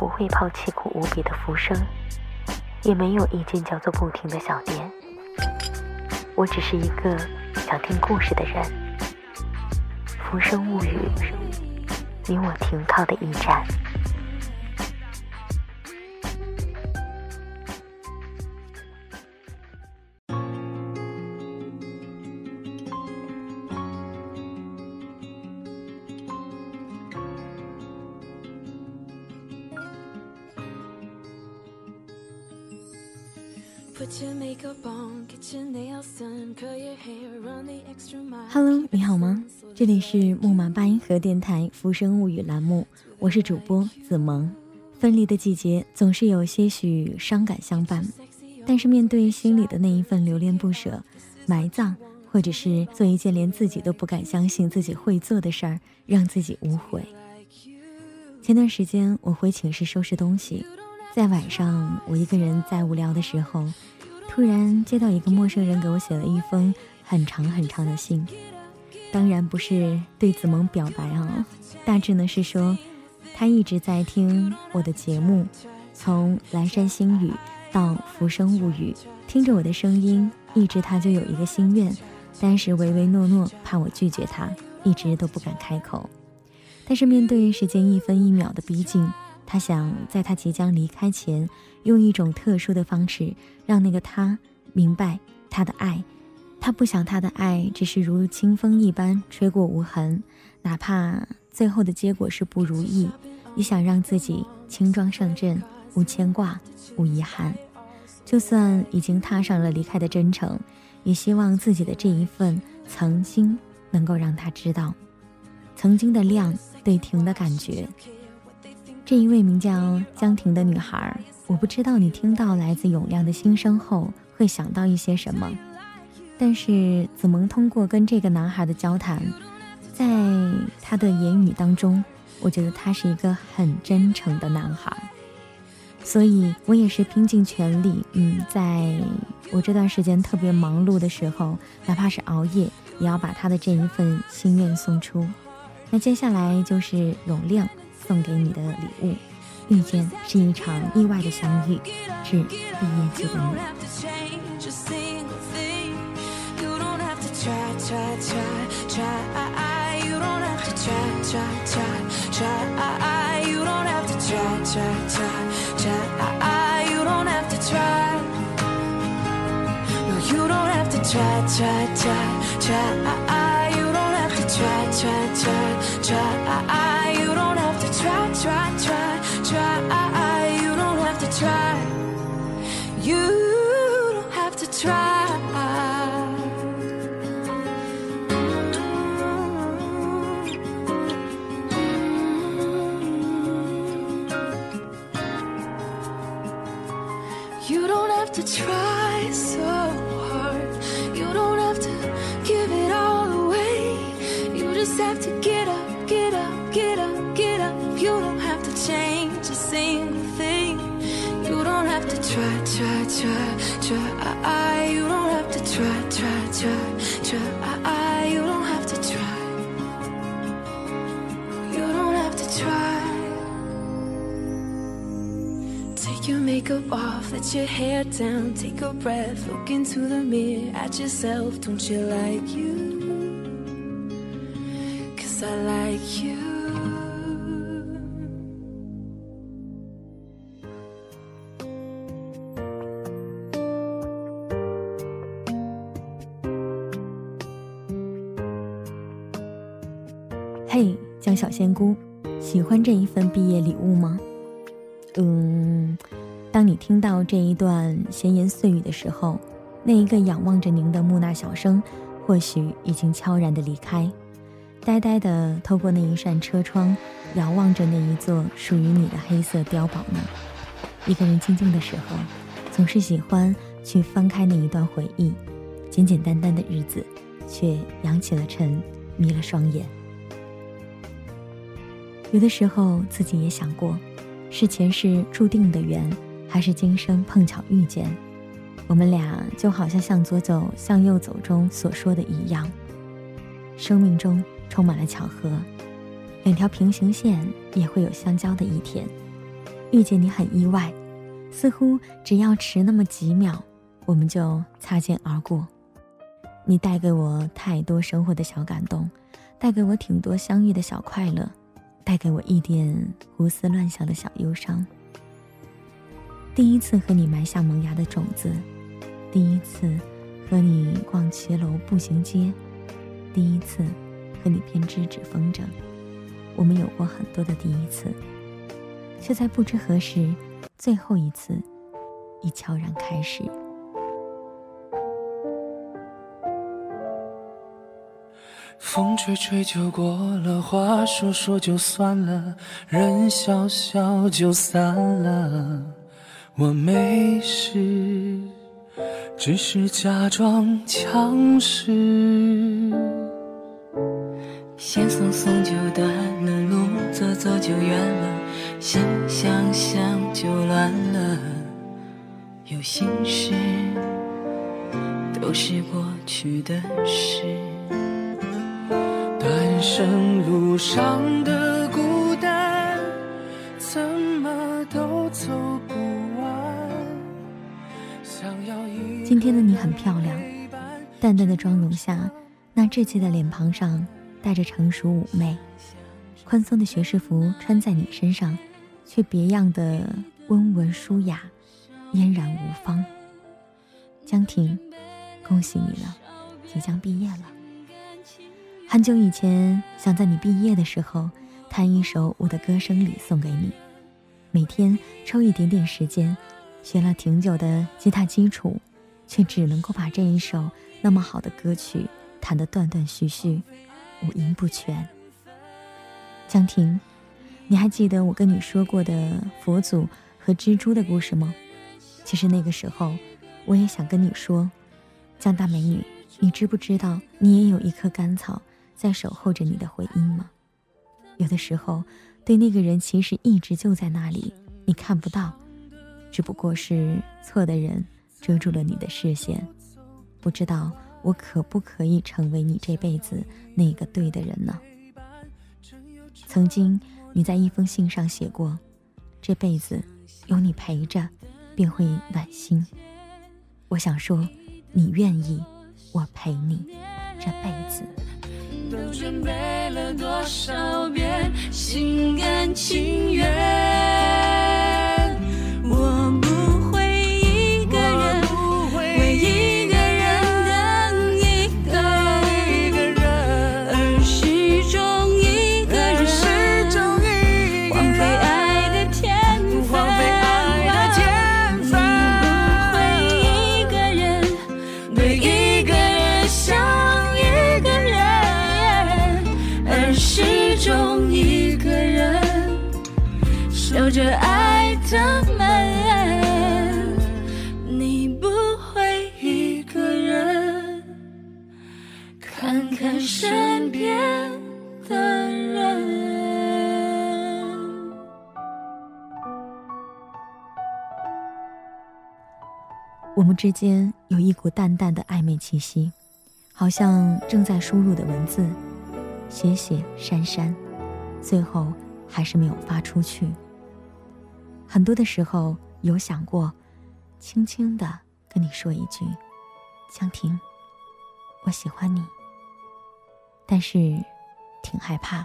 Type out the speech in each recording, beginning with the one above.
不会抛弃苦无比的浮生，也没有一间叫做“不停”的小店。我只是一个想听故事的人，《浮生物语》，你我停靠的驿站。Hello，你好吗？这里是木马八音盒电台《浮生物语》栏目，我是主播子萌。分离的季节总是有些许伤感相伴，但是面对心里的那一份留恋不舍，埋葬，或者是做一件连自己都不敢相信自己会做的事儿，让自己无悔。前段时间我回寝室收拾东西，在晚上我一个人在无聊的时候。突然接到一个陌生人给我写了一封很长很长的信，当然不是对子萌表白啊，大致呢是说他一直在听我的节目，从蓝山星语到浮生物语，听着我的声音，一直他就有一个心愿，但是唯唯诺诺，怕我拒绝他，一直都不敢开口。但是面对时间一分一秒的逼近。他想在他即将离开前，用一种特殊的方式，让那个他明白他的爱。他不想他的爱只是如清风一般吹过无痕，哪怕最后的结果是不如意，也想让自己轻装上阵，无牵挂，无遗憾。就算已经踏上了离开的征程，也希望自己的这一份曾经能够让他知道，曾经的亮对停的感觉。这一位名叫江婷的女孩，我不知道你听到来自永亮的心声后会想到一些什么，但是子萌通过跟这个男孩的交谈，在他的言语当中，我觉得他是一个很真诚的男孩，所以我也是拼尽全力，嗯，在我这段时间特别忙碌的时候，哪怕是熬夜，也要把他的这一份心愿送出。那接下来就是永亮。送给你的礼物，遇见是一场意外的相遇，致毕业季的你。Try, try, try. You don't have to try. You don't have to try. You don't have to try let your hair down, take a breath, look into the mirror at yourself. Don't you like you? Cause I like you. 嘿，江小仙姑，喜欢这一份毕业礼物吗？嗯， 当你听到这一段闲言碎语的时候，那一个仰望着您的木讷小生，或许已经悄然的离开，呆呆的透过那一扇车窗，遥望着那一座属于你的黑色碉堡呢。一个人静静的时候，总是喜欢去翻开那一段回忆，简简单单的日子，却扬起了尘，迷了双眼。有的时候自己也想过，是前世注定的缘。还是今生碰巧遇见，我们俩就好像向左走向右走中所说的一样，生命中充满了巧合，两条平行线也会有相交的一天。遇见你很意外，似乎只要迟那么几秒，我们就擦肩而过。你带给我太多生活的小感动，带给我挺多相遇的小快乐，带给我一点胡思乱想的小忧伤。第一次和你埋下萌芽的种子，第一次和你逛骑楼步行街，第一次和你编织纸风筝，我们有过很多的第一次，却在不知何时，最后一次已悄然开始。风吹吹就过了，话说说就算了，人笑笑就散了。我没事，只是假装强势。线松松就断了，路走走就远了，心想想就乱了。有心事都是过去的事。单身路上的今天的你很漂亮，淡淡的妆容下，那稚气的脸庞上带着成熟妩媚。宽松的学士服穿在你身上，却别样的温文舒雅，嫣然无方。江婷，恭喜你了，即将毕业了。很久以前，想在你毕业的时候，弹一首我的歌声里送给你，每天抽一点点时间，学了挺久的吉他基础。却只能够把这一首那么好的歌曲弹得断断续续，五音不全。江婷，你还记得我跟你说过的佛祖和蜘蛛的故事吗？其实那个时候，我也想跟你说，江大美女，你知不知道你也有一棵甘草在守候着你的回音吗？有的时候，对那个人其实一直就在那里，你看不到，只不过是错的人。遮住了你的视线，不知道我可不可以成为你这辈子那个对的人呢？曾经你在一封信上写过，这辈子有你陪着，便会暖心。我想说，你愿意，我陪你这辈子。都准备了多少遍，心甘情愿。之间有一股淡淡的暧昧气息，好像正在输入的文字，写写删删，最后还是没有发出去。很多的时候有想过，轻轻的跟你说一句：“江婷，我喜欢你。”但是，挺害怕，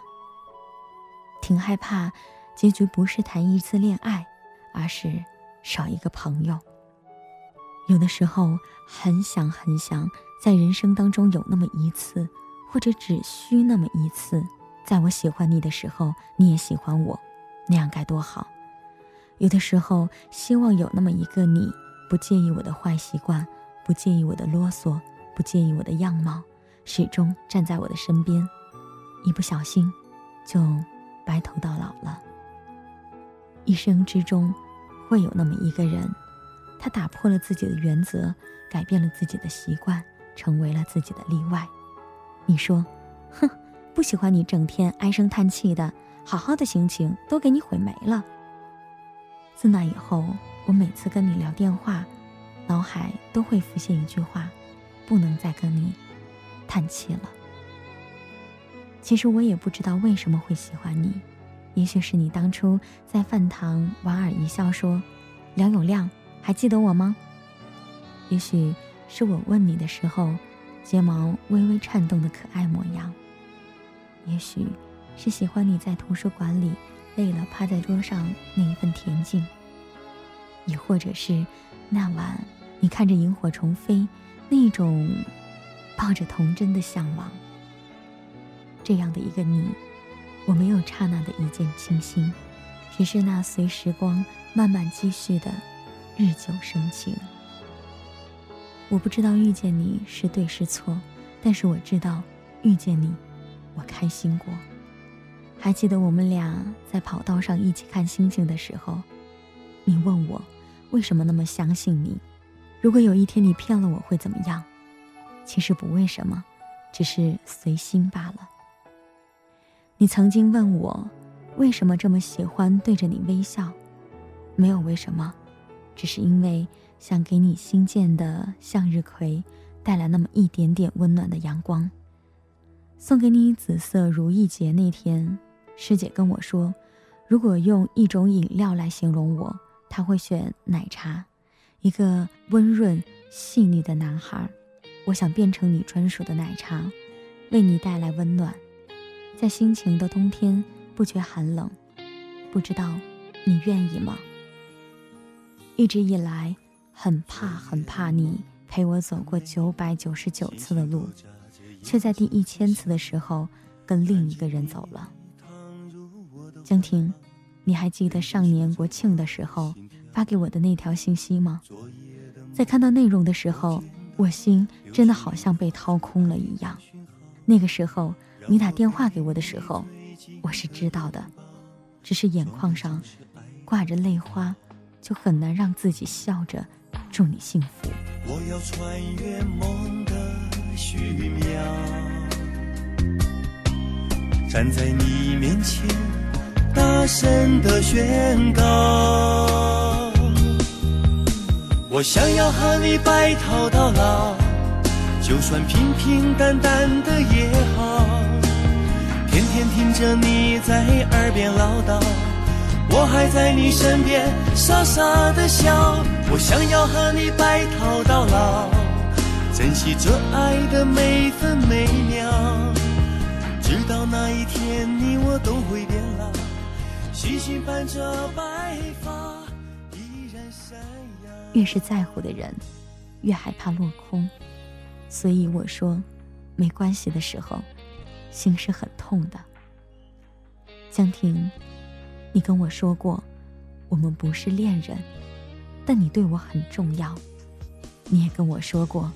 挺害怕，结局不是谈一次恋爱，而是少一个朋友。有的时候很想很想，在人生当中有那么一次，或者只需那么一次，在我喜欢你的时候，你也喜欢我，那样该多好。有的时候，希望有那么一个你，不介意我的坏习惯，不介意我的啰嗦，不介意我的样貌，始终站在我的身边，一不小心就白头到老了。一生之中，会有那么一个人，他打破了自己的原则，改变了自己的习惯，成为了自己的例外。你说，哼，不喜欢你整天唉声叹气的，好好的心情都给你毁没了。自那以后，我每次跟你聊电话，脑海都会浮现一句话：不能再跟你叹气了。其实我也不知道为什么会喜欢你。也许是你当初在饭堂莞尔一笑说：“梁永亮，还记得我吗？”也许是我问你的时候，睫毛微微颤动的可爱模样。也许是喜欢你在图书馆里累了趴在桌上那一份恬静。也或者是那晚你看着萤火虫飞，那种抱着童真的向往。这样的一个你。我没有刹那的一见倾心，只是那随时光慢慢积蓄的日久生情。我不知道遇见你是对是错，但是我知道遇见你，我开心过。还记得我们俩在跑道上一起看星星的时候，你问我为什么那么相信你？如果有一天你骗了我会怎么样？其实不为什么，只是随心罢了。你曾经问我，为什么这么喜欢对着你微笑？没有为什么，只是因为想给你新建的向日葵带来那么一点点温暖的阳光。送给你紫色如意结那天，师姐跟我说，如果用一种饮料来形容我，她会选奶茶。一个温润细腻的男孩，我想变成你专属的奶茶，为你带来温暖。在心情的冬天不觉寒冷，不知道你愿意吗？一直以来很怕很怕你陪我走过九百九十九次的路，却在第一千次的时候跟另一个人走了。江婷，你还记得上年国庆的时候发给我的那条信息吗？在看到内容的时候，我心真的好像被掏空了一样。那个时候。你打电话给我的时候，我是知道的，只是眼眶上挂着泪花，就很难让自己笑着祝你幸福。我要穿越梦的虚渺，站在你面前，大声的宣告，我想要和你白头到老，就算平平淡淡的也好。天天听着你在耳边唠叨，我还在你身边傻傻的笑。我想要和你白头到老，珍惜这爱的每分每秒，直到那一天你我都会变老，细心伴着白发依然闪耀。越是在乎的人，越害怕落空，所以我说没关系的时候。心是很痛的，江婷，你跟我说过，我们不是恋人，但你对我很重要。你也跟我说过，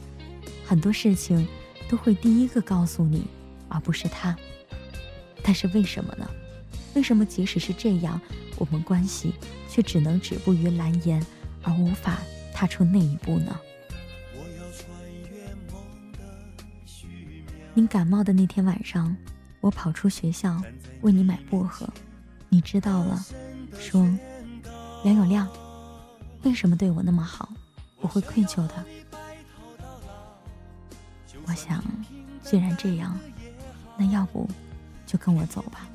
很多事情都会第一个告诉你，而不是他。但是为什么呢？为什么即使是这样，我们关系却只能止步于蓝颜，而无法踏出那一步呢？你感冒的那天晚上，我跑出学校为你买薄荷，你知道了，说梁永亮为什么对我那么好，我会愧疚的。我想，既然这样，那要不就跟我走吧，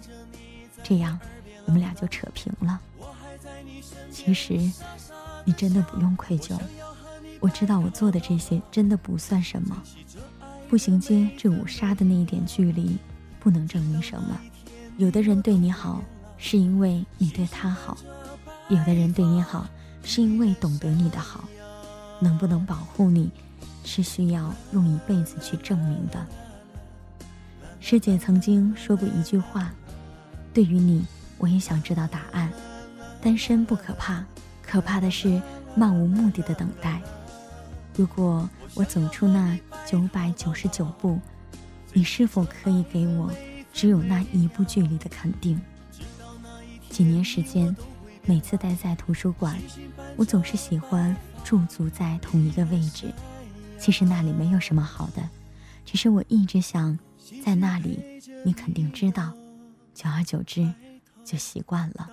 这样我们俩就扯平了。其实你真的不用愧疚，我知道我做的这些真的不算什么。步行街至五沙的那一点距离，不能证明什么。有的人对你好，是因为你对他好；有的人对你好，是因为懂得你的好。能不能保护你，是需要用一辈子去证明的。师姐曾经说过一句话：“对于你，我也想知道答案。单身不可怕，可怕的是漫无目的的等待。”如果我走出那九百九十九步，你是否可以给我只有那一步距离的肯定？几年时间，每次待在图书馆，我总是喜欢驻足在同一个位置。其实那里没有什么好的，只是我一直想在那里，你肯定知道。久而久之，就习惯了。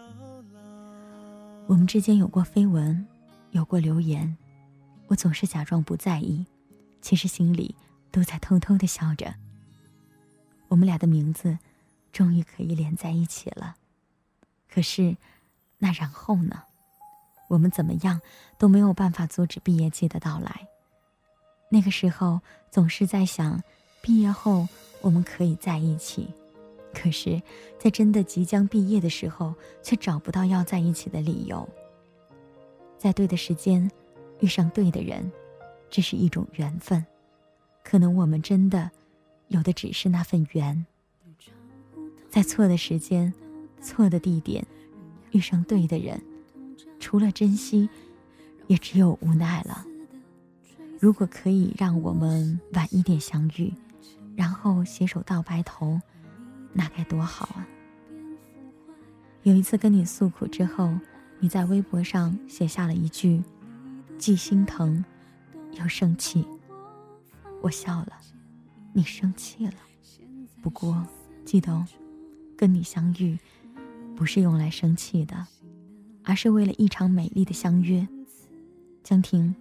我们之间有过绯闻，有过留言，我总是假装不在意，其实心里都在偷偷的笑着。我们俩的名字，终于可以连在一起了。可是，那然后呢？我们怎么样都没有办法阻止毕业季的到来。那个时候，总是在想，毕业后我们可以在一起。可是，在真的即将毕业的时候，却找不到要在一起的理由。在对的时间，遇上对的人，这是一种缘分。可能我们真的，有的只是那份缘。在错的时间。错的地点，遇上对的人，除了珍惜，也只有无奈了。如果可以让我们晚一点相遇，然后携手到白头，那该多好啊！有一次跟你诉苦之后，你在微博上写下了一句：“既心疼，又生气。”我笑了，你生气了。不过记得哦，跟你相遇。不是用来生气的，而是为了一场美丽的相约。江婷，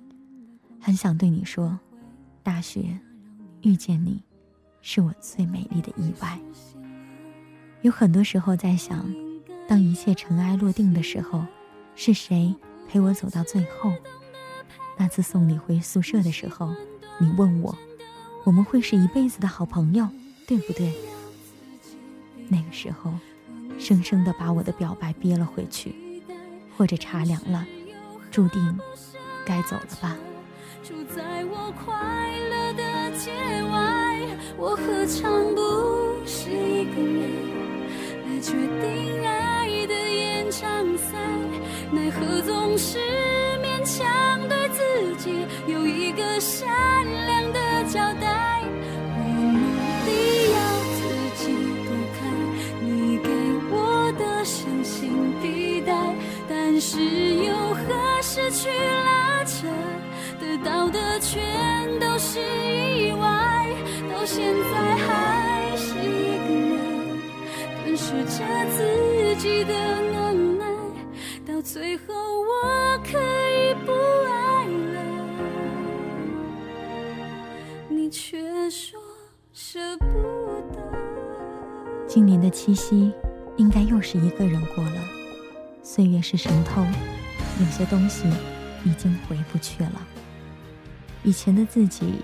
很想对你说，大学遇见你，是我最美丽的意外。有很多时候在想，当一切尘埃落定的时候，是谁陪我走到最后？那次送你回宿舍的时候，你问我，我们会是一辈子的好朋友，对不对？那个时候。生生的把我的表白憋了回去，或者茶凉了，注定该走了吧。住在我快乐的街外，我何尝不是一个人来决定爱的延长赛？奈何总是勉强对自己有一个善良是有和失去拉扯？得到的全都是意外，到现在还是一个人吞噬着自己的能耐，到最后我可以不爱了，你却说舍不得。今年的七夕，应该又是一个人过了。岁月是神偷，有些东西已经回不去了。以前的自己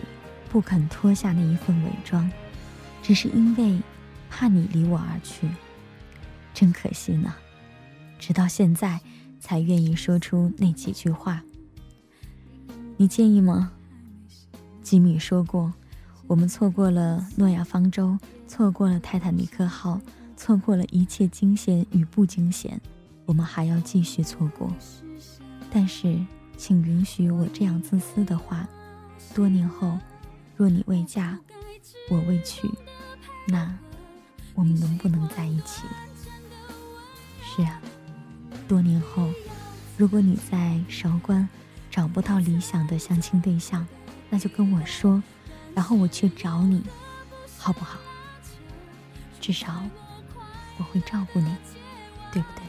不肯脱下那一份伪装，只是因为怕你离我而去。真可惜呢，直到现在才愿意说出那几句话。你介意吗？吉米说过，我们错过了诺亚方舟，错过了泰坦尼克号，错过了一切惊险与不惊险。我们还要继续错过，但是，请允许我这样自私的话：多年后，若你未嫁，我未娶，那我们能不能在一起？是啊，多年后，如果你在韶关找不到理想的相亲对象，那就跟我说，然后我去找你，好不好？至少我会照顾你，对不对？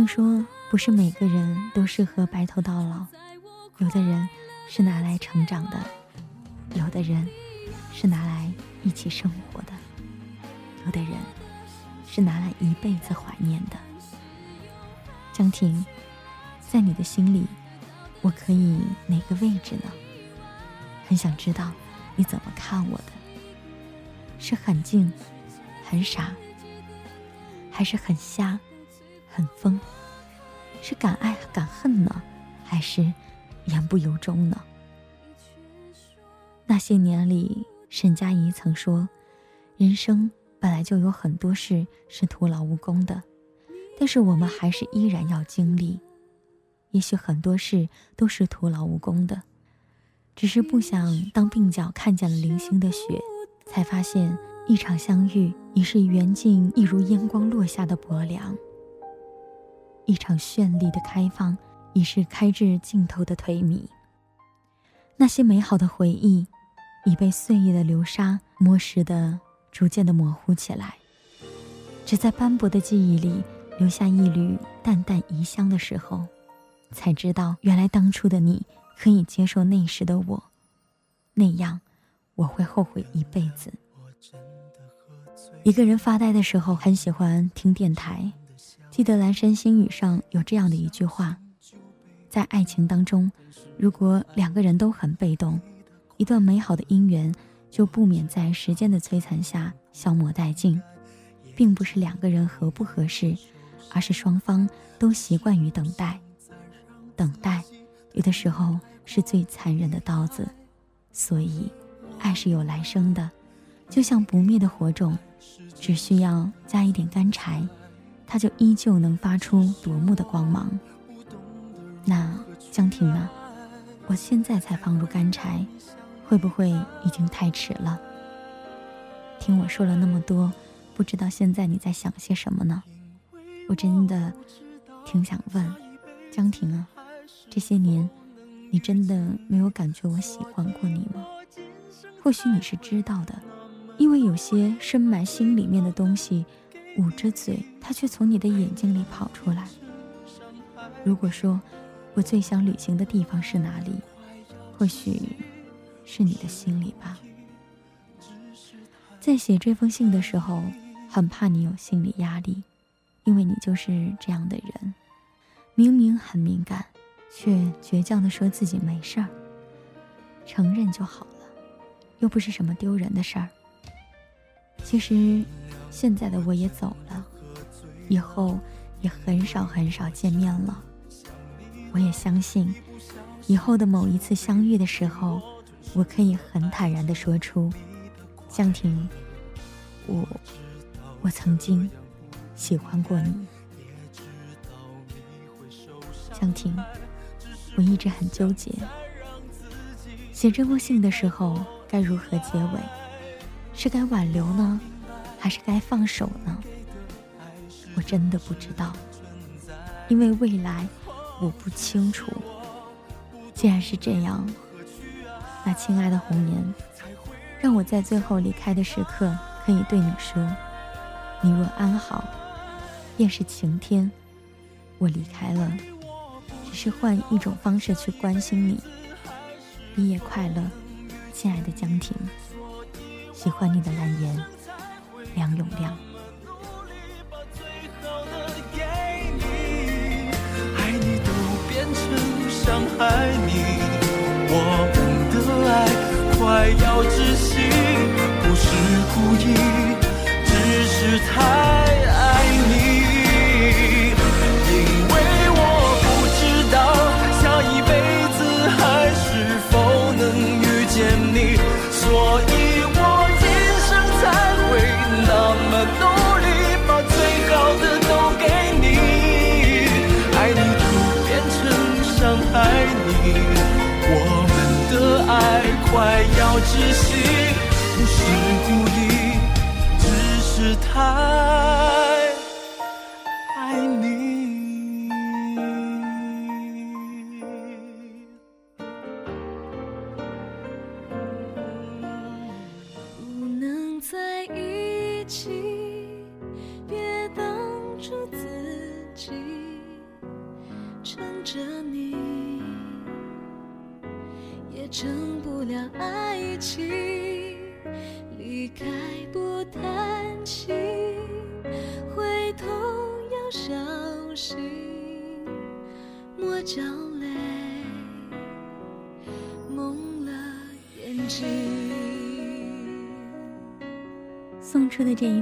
听说不是每个人都适合白头到老，有的人是拿来成长的，有的人是拿来一起生活的，有的人是拿来一辈子怀念的。江婷，在你的心里，我可以哪个位置呢？很想知道你怎么看我的，是很静、很傻，还是很瞎、很疯？是敢爱敢恨呢，还是言不由衷呢？那些年里，沈佳宜曾说：“人生本来就有很多事是徒劳无功的，但是我们还是依然要经历。也许很多事都是徒劳无功的。”只是不想当鬓角看见了零星的雪，才发现一场相遇已是缘尽，一如烟光落下的薄凉；一场绚丽的开放，已是开至尽头的颓靡。那些美好的回忆，已被岁月的流沙磨蚀的逐渐的模糊起来，只在斑驳的记忆里留下一缕淡淡遗香的时候，才知道原来当初的你。可以接受那时的我，那样我会后悔一辈子。一个人发呆的时候，很喜欢听电台。记得《蓝山星语》上有这样的一句话：在爱情当中，如果两个人都很被动，一段美好的姻缘就不免在时间的摧残下消磨殆尽。并不是两个人合不合适，而是双方都习惯于等待，等待。有的时候是最残忍的刀子，所以，爱是有来生的，就像不灭的火种，只需要加一点干柴，它就依旧能发出夺目的光芒。那江婷呢？我现在才放入干柴，会不会已经太迟了？听我说了那么多，不知道现在你在想些什么呢？我真的挺想问江婷啊。这些年，你真的没有感觉我喜欢过你吗？或许你是知道的，因为有些深埋心里面的东西，捂着嘴，它却从你的眼睛里跑出来。如果说，我最想旅行的地方是哪里，或许是你的心里吧。在写这封信的时候，很怕你有心理压力，因为你就是这样的人，明明很敏感。却倔强地说自己没事儿，承认就好了，又不是什么丢人的事儿。其实，现在的我也走了，以后也很少很少见面了。我也相信，以后的某一次相遇的时候，我可以很坦然的说出：“江婷，我，我曾经喜欢过你。”江婷。我一直很纠结，写这封信的时候该如何结尾？是该挽留呢，还是该放手呢？我真的不知道，因为未来我不清楚。既然是这样，那亲爱的红颜，让我在最后离开的时刻可以对你说：你若安好，便是晴天。我离开了。只是换一种方式去关心你。毕业快乐，亲爱的江婷。喜欢你的蓝颜，梁永亮。爱你都变成伤害你，我们的爱快要窒息，不是故意，只是太窒息，不是故意，只是太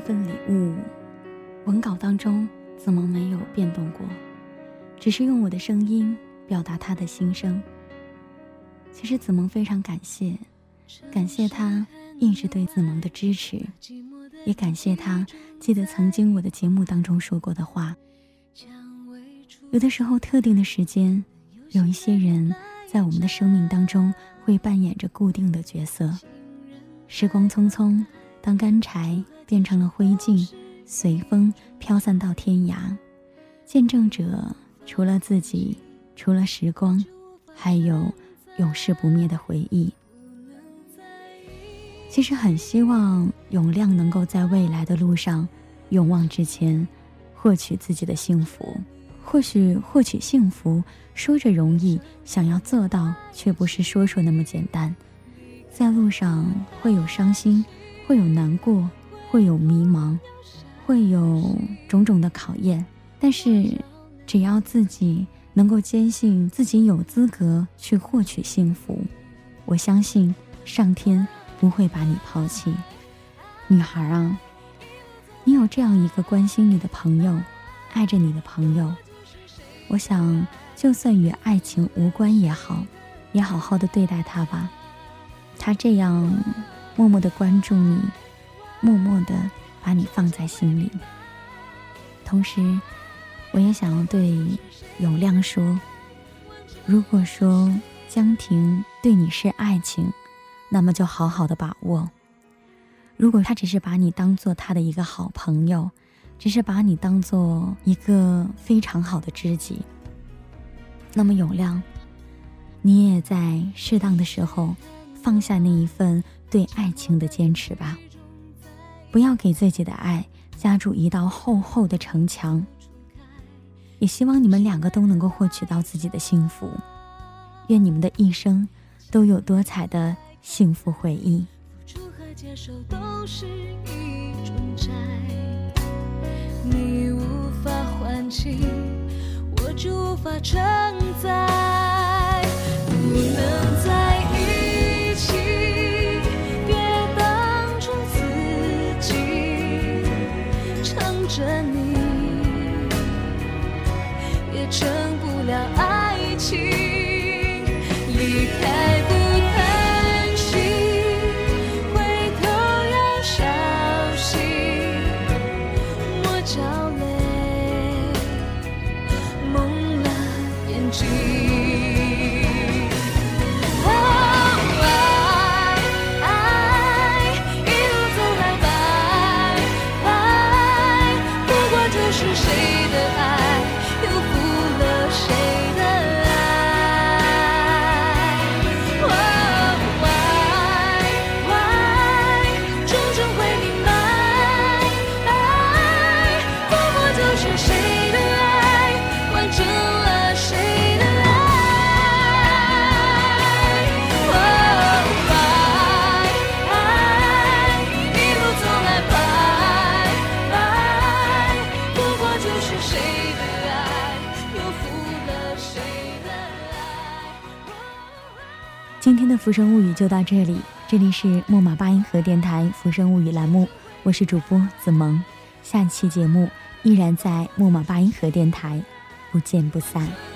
份礼物，文稿当中子萌没有变动过，只是用我的声音表达他的心声。其实子萌非常感谢，感谢他一直对子萌的支持，也感谢他记得曾经我的节目当中说过的话。有的时候，特定的时间，有一些人在我们的生命当中会扮演着固定的角色。时光匆匆，当干柴变成了灰烬，随风飘散到天涯，见证者除了自己，除了时光，还有。永世不灭的回忆。其实很希望永亮能够在未来的路上，勇往直前，获取自己的幸福。或许获取幸福说着容易，想要做到却不是说说那么简单。在路上会有伤心，会有难过，会有迷茫，会有种种的考验。但是，只要自己。能够坚信自己有资格去获取幸福，我相信上天不会把你抛弃。女孩啊，你有这样一个关心你的朋友，爱着你的朋友，我想就算与爱情无关也好，也好好的对待他吧。他这样默默的关注你，默默的把你放在心里，同时。我也想要对永亮说：如果说江婷对你是爱情，那么就好好的把握；如果他只是把你当做他的一个好朋友，只是把你当做一个非常好的知己，那么永亮，你也在适当的时候放下那一份对爱情的坚持吧，不要给自己的爱加筑一道厚厚的城墙。也希望你们两个都能够获取到自己的幸福，愿你们的一生都有多彩的幸福回忆。你无法还清，我就无法承载。不能再成不了爱情，浮生物语》就到这里，这里是木马八音盒电台《浮生物语》栏目，我是主播子萌，下期节目依然在木马八音盒电台，不见不散。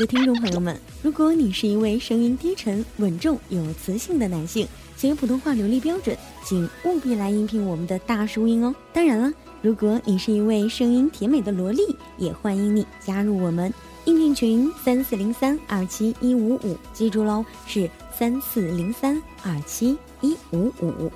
的听众朋友们，如果你是一位声音低沉、稳重、有磁性的男性，且普通话流利标准，请务必来应聘我们的大叔音哦。当然了，如果你是一位声音甜美的萝莉，也欢迎你加入我们应聘群三四零三二七一五五，记住喽，是三四零三二七一五五。